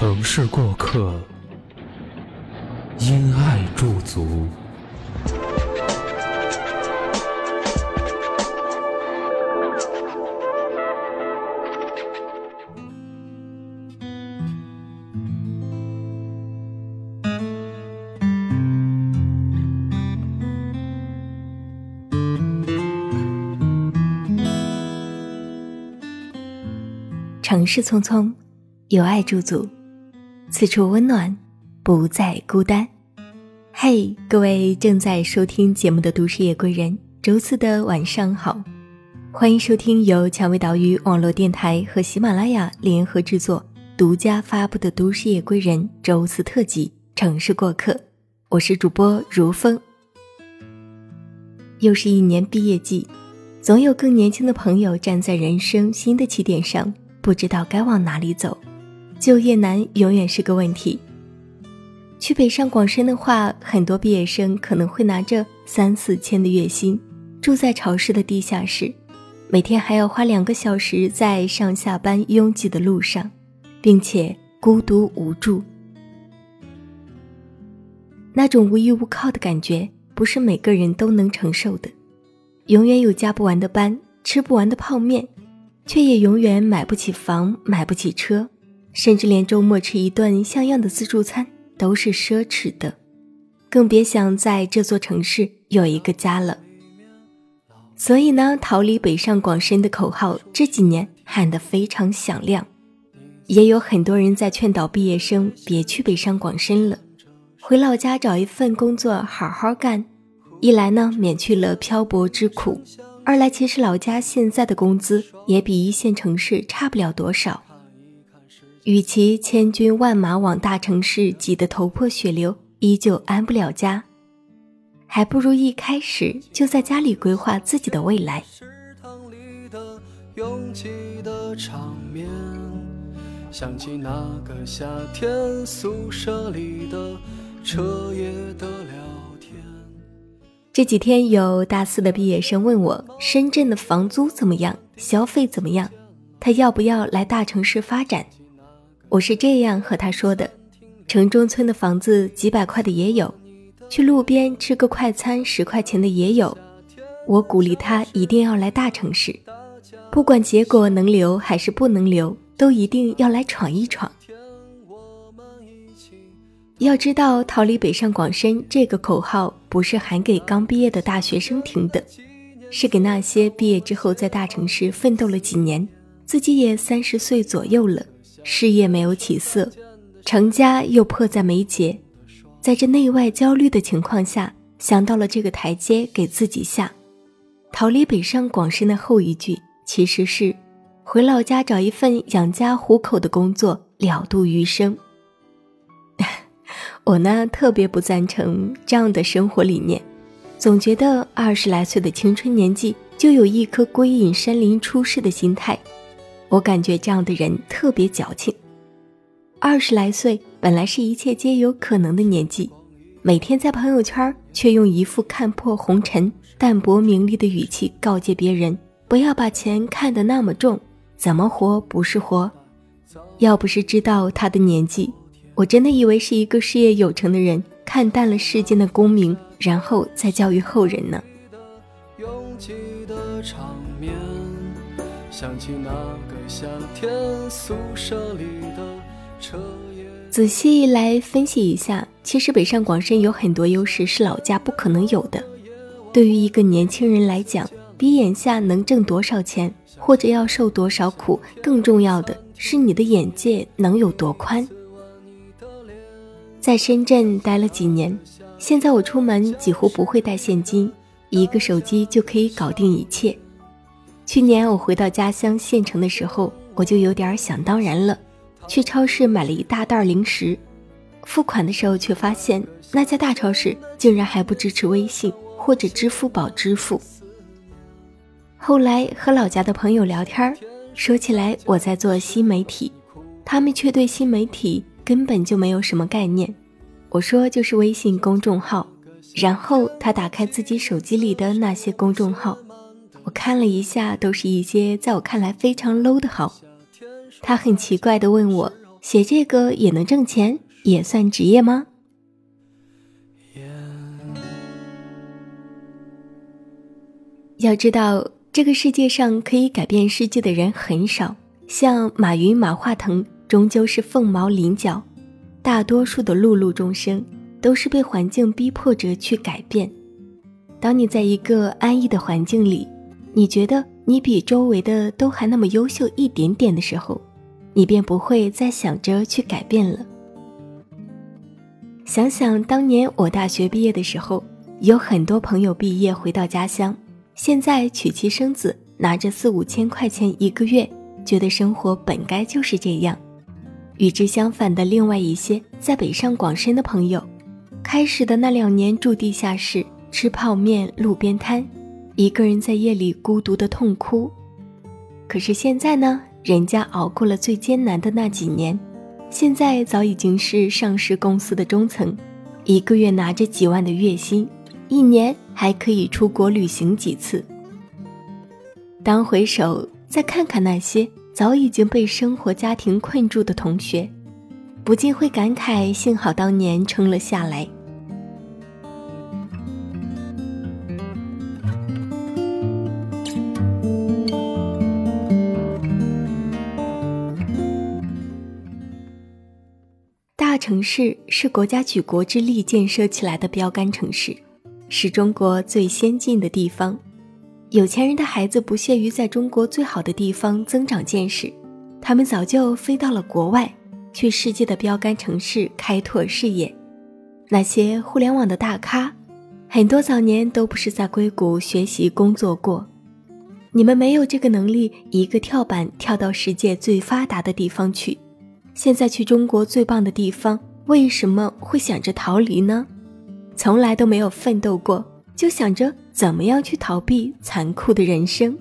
城市过客，因爱驻足。城市匆匆，有爱驻足。此处温暖，不再孤单。嘿，各位正在收听节目的都市夜归人，周四的晚上好，欢迎收听由蔷薇岛屿网络电台和喜马拉雅联合制作、独家发布的都市夜归人周四特辑《城市过客》，我是主播如风。又是一年毕业季，总有更年轻的朋友站在人生新的起点上，不知道该往哪里走。就业难永远是个问题。去北上广深的话，很多毕业生可能会拿着三四千的月薪，住在潮湿的地下室，每天还要花两个小时在上下班拥挤的路上，并且孤独无助。那种无依无靠的感觉，不是每个人都能承受的。永远有加不完的班，吃不完的泡面，却也永远买不起房，买不起车。甚至连周末吃一顿像样的自助餐都是奢侈的，更别想在这座城市有一个家了。所以呢，逃离北上广深的口号这几年喊得非常响亮，也有很多人在劝导毕业生别去北上广深了，回老家找一份工作好好干。一来呢，免去了漂泊之苦；二来，其实老家现在的工资也比一线城市差不了多少。与其千军万马往大城市挤得头破血流，依旧安不了家，还不如一开始就在家里规划自己的未来。拥挤的场面，想起那个夏天宿舍里的彻夜的聊天这几天有大四的毕业生问我，深圳的房租怎么样，消费怎么样，他要不要来大城市发展？我是这样和他说的：城中村的房子几百块的也有，去路边吃个快餐十块钱的也有。我鼓励他一定要来大城市，不管结果能留还是不能留，都一定要来闯一闯。要知道，逃离北上广深这个口号不是喊给刚毕业的大学生听的，是给那些毕业之后在大城市奋斗了几年，自己也三十岁左右了。事业没有起色，成家又迫在眉睫，在这内外焦虑的情况下，想到了这个台阶给自己下。逃离北上广深的后一句其实是回老家找一份养家糊口的工作，了度余生。我呢特别不赞成这样的生活理念，总觉得二十来岁的青春年纪就有一颗归隐山林出世的心态。我感觉这样的人特别矫情。二十来岁本来是一切皆有可能的年纪，每天在朋友圈却用一副看破红尘、淡泊名利的语气告诫别人不要把钱看得那么重，怎么活不是活。要不是知道他的年纪，我真的以为是一个事业有成的人，看淡了世间的功名，然后再教育后人呢。想起那个夏天宿舍里的彻夜。仔细来分析一下，其实北上广深有很多优势是老家不可能有的。对于一个年轻人来讲，比眼下能挣多少钱或者要受多少苦，更重要的是你的眼界能有多宽。在深圳待了几年，现在我出门几乎不会带现金，一个手机就可以搞定一切。去年我回到家乡县城的时候，我就有点想当然了，去超市买了一大袋零食。付款的时候却发现那家大超市竟然还不支持微信或者支付宝支付。后来和老家的朋友聊天说起来我在做新媒体，他们却对新媒体根本就没有什么概念。我说就是微信公众号，然后他打开自己手机里的那些公众号，我看了一下，都是一些在我看来非常 low 的好。他很奇怪地问我：“写这个也能挣钱，也算职业吗？”要知道，这个世界上可以改变世界的人很少，像马云、马化腾，终究是凤毛麟角；大多数的碌碌众生，都是被环境逼迫着去改变。当你在一个安逸的环境里，你觉得你比周围的都还那么优秀一点点的时候，你便不会再想着去改变了。想想当年我大学毕业的时候，有很多朋友毕业回到家乡，现在娶妻生子，拿着四五千块钱一个月，觉得生活本该就是这样。与之相反的另外一些在北上广深的朋友，开始的那两年住地下室，吃泡面、路边摊，一个人在夜里孤独的痛哭。可是现在呢？人家熬过了最艰难的那几年，现在早已经是上市公司的中层，一个月拿着几万的月薪，一年还可以出国旅行几次。当回首再看看那些早已经被生活家庭困住的同学，不禁会感慨：幸好当年撑了下来。城市是国家举国之力建设起来的标杆城市，是中国最先进的地方。有钱人的孩子不屑于在中国最好的地方增长见识，他们早就飞到了国外，去世界的标杆城市开拓事业。那些互联网的大咖，很多早年都不是在硅谷学习工作过。你们没有这个能力，一个跳板跳到世界最发达的地方去。现在去中国最棒的地方，为什么会想着逃离呢？从来都没有奋斗过，就想着怎么样去逃避残酷的人生。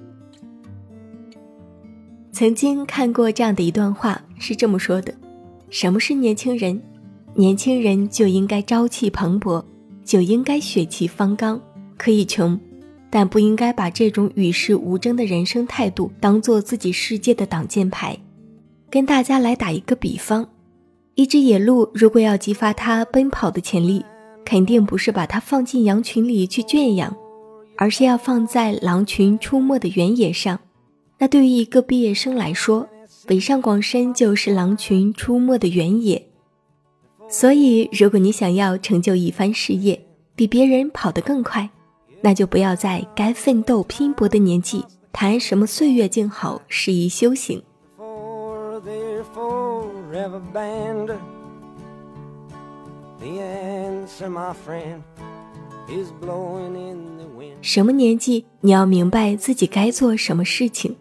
曾经看过这样的一段话，是这么说的：什么是年轻人？年轻人就应该朝气蓬勃，就应该血气方刚。可以穷，但不应该把这种与世无争的人生态度当做自己世界的挡箭牌。跟大家来打一个比方，一只野鹿如果要激发它奔跑的潜力，肯定不是把它放进羊群里去圈养，而是要放在狼群出没的原野上。那对于一个毕业生来说，北上广深就是狼群出没的原野。所以，如果你想要成就一番事业，比别人跑得更快，那就不要在该奋斗拼搏的年纪谈什么岁月静好、适宜修行。什么年纪你要明白自己该做什么事情，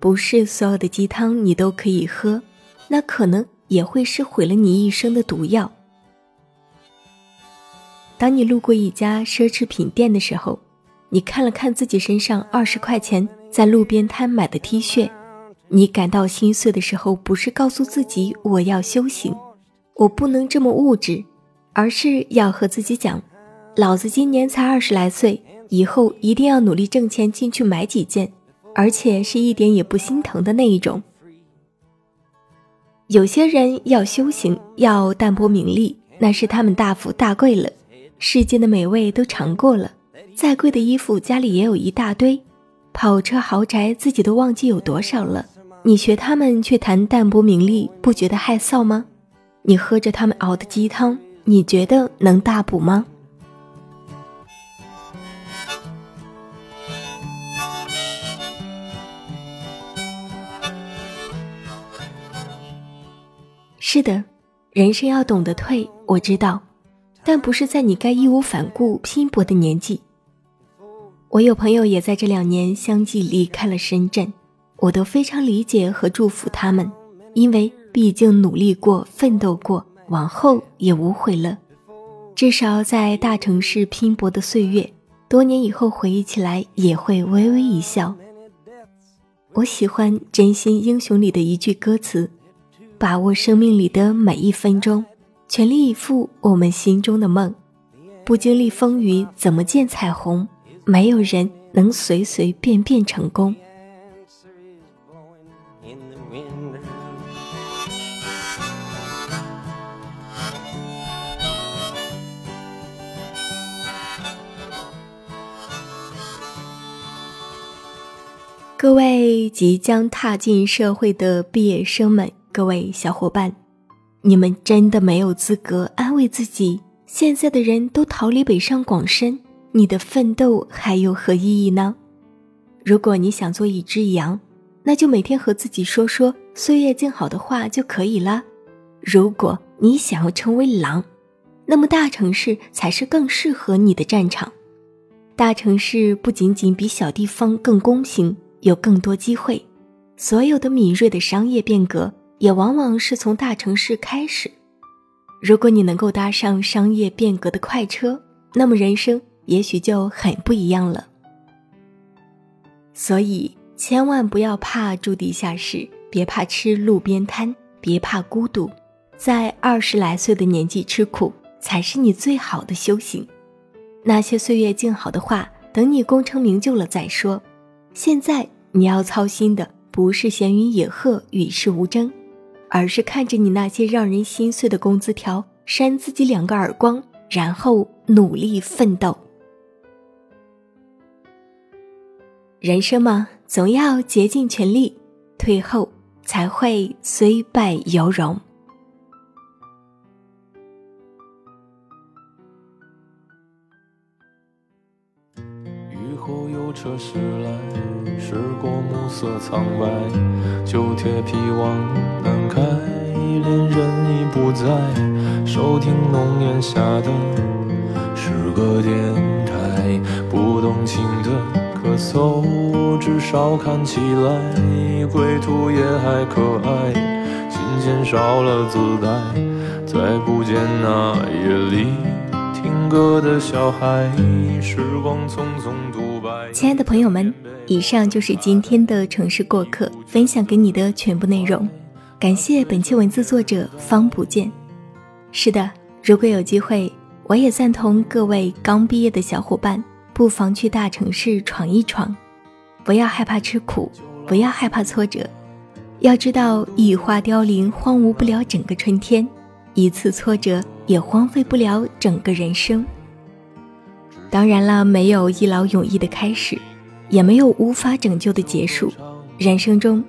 不是所有的鸡汤你都可以喝，那可能也会是毁了你一生的毒药。当你路过一家奢侈品店的时候，你看了看自己身上二十块钱在路边摊买的 T 恤。你感到心碎的时候，不是告诉自己我要修行，我不能这么物质，而是要和自己讲，老子今年才二十来岁，以后一定要努力挣钱进去买几件，而且是一点也不心疼的那一种。有些人要修行，要淡泊名利，那是他们大富大贵了，世间的美味都尝过了，再贵的衣服家里也有一大堆，跑车豪宅自己都忘记有多少了。你学他们去谈淡泊名利，不觉得害臊吗？你喝着他们熬的鸡汤，你觉得能大补吗？是的，人生要懂得退，我知道，但不是在你该义无反顾拼搏的年纪。我有朋友也在这两年相继离开了深圳。我都非常理解和祝福他们，因为毕竟努力过、奋斗过，往后也无悔了。至少在大城市拼搏的岁月，多年以后回忆起来也会微微一笑。我喜欢《真心英雄》里的一句歌词：“把握生命里的每一分钟，全力以赴我们心中的梦。不经历风雨，怎么见彩虹？没有人能随随便便成功。”各位即将踏进社会的毕业生们，各位小伙伴，你们真的没有资格安慰自己。现在的人都逃离北上广深，你的奋斗还有何意义呢？如果你想做一只羊，那就每天和自己说说岁月静好的话就可以了。如果你想要成为狼，那么大城市才是更适合你的战场。大城市不仅仅比小地方更公平。有更多机会，所有的敏锐的商业变革也往往是从大城市开始。如果你能够搭上商业变革的快车，那么人生也许就很不一样了。所以，千万不要怕住地下室，别怕吃路边摊，别怕孤独。在二十来岁的年纪吃苦，才是你最好的修行。那些岁月静好的话，等你功成名就了再说。现在你要操心的不是闲云野鹤、与世无争，而是看着你那些让人心碎的工资条，扇自己两个耳光，然后努力奋斗。人生嘛，总要竭尽全力，退后才会虽败犹荣。雨后有车驶来，驶过暮色苍白，旧铁皮往南开，恋人已不在，收听浓烟下的诗歌电台，不动情的咳嗽，至少看起来归途也还可爱，琴弦少了姿态，再不见那夜里听歌的小孩，时光匆匆独。亲爱的朋友们，以上就是今天的城市过客分享给你的全部内容。感谢本期文字作者方不见。是的，如果有机会，我也赞同各位刚毕业的小伙伴，不妨去大城市闯一闯，不要害怕吃苦，不要害怕挫折。要知道，一花凋零，荒芜不了整个春天；一次挫折，也荒废不了整个人生。当然了，没有一劳永逸的开始，也没有无法拯救的结束。人生中，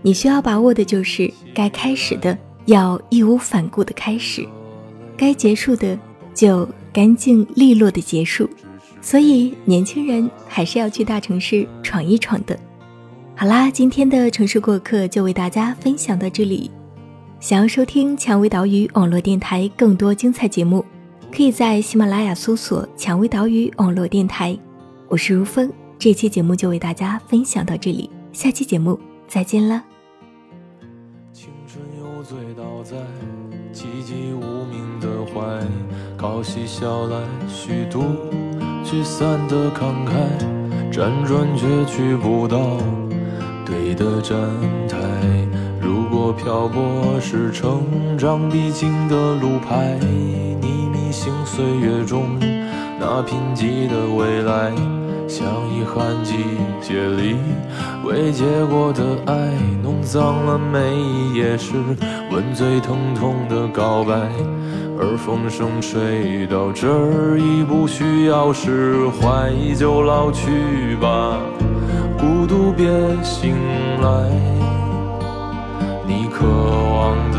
你需要把握的就是该开始的要义无反顾的开始，该结束的就干净利落的结束。所以，年轻人还是要去大城市闯一闯的。好啦，今天的城市过客就为大家分享到这里。想要收听蔷薇岛屿网络电台更多精彩节目。可以在喜马拉雅搜索“蔷薇岛屿网络电台”，我是如风。这期节目就为大家分享到这里，下期节目再见了。青春又醉倒在寂寂无名的怀，靠嬉笑来虚度聚散的慷慨，辗转却去不到对的站台。如果漂泊是成长必经的路牌，岁月中那贫瘠的未来，像遗憾季节里未结果的爱，弄脏了每一页诗，吻最疼痛的告白。而风声吹到这儿，已不需要释怀，就老去吧，孤独别醒来，你渴望的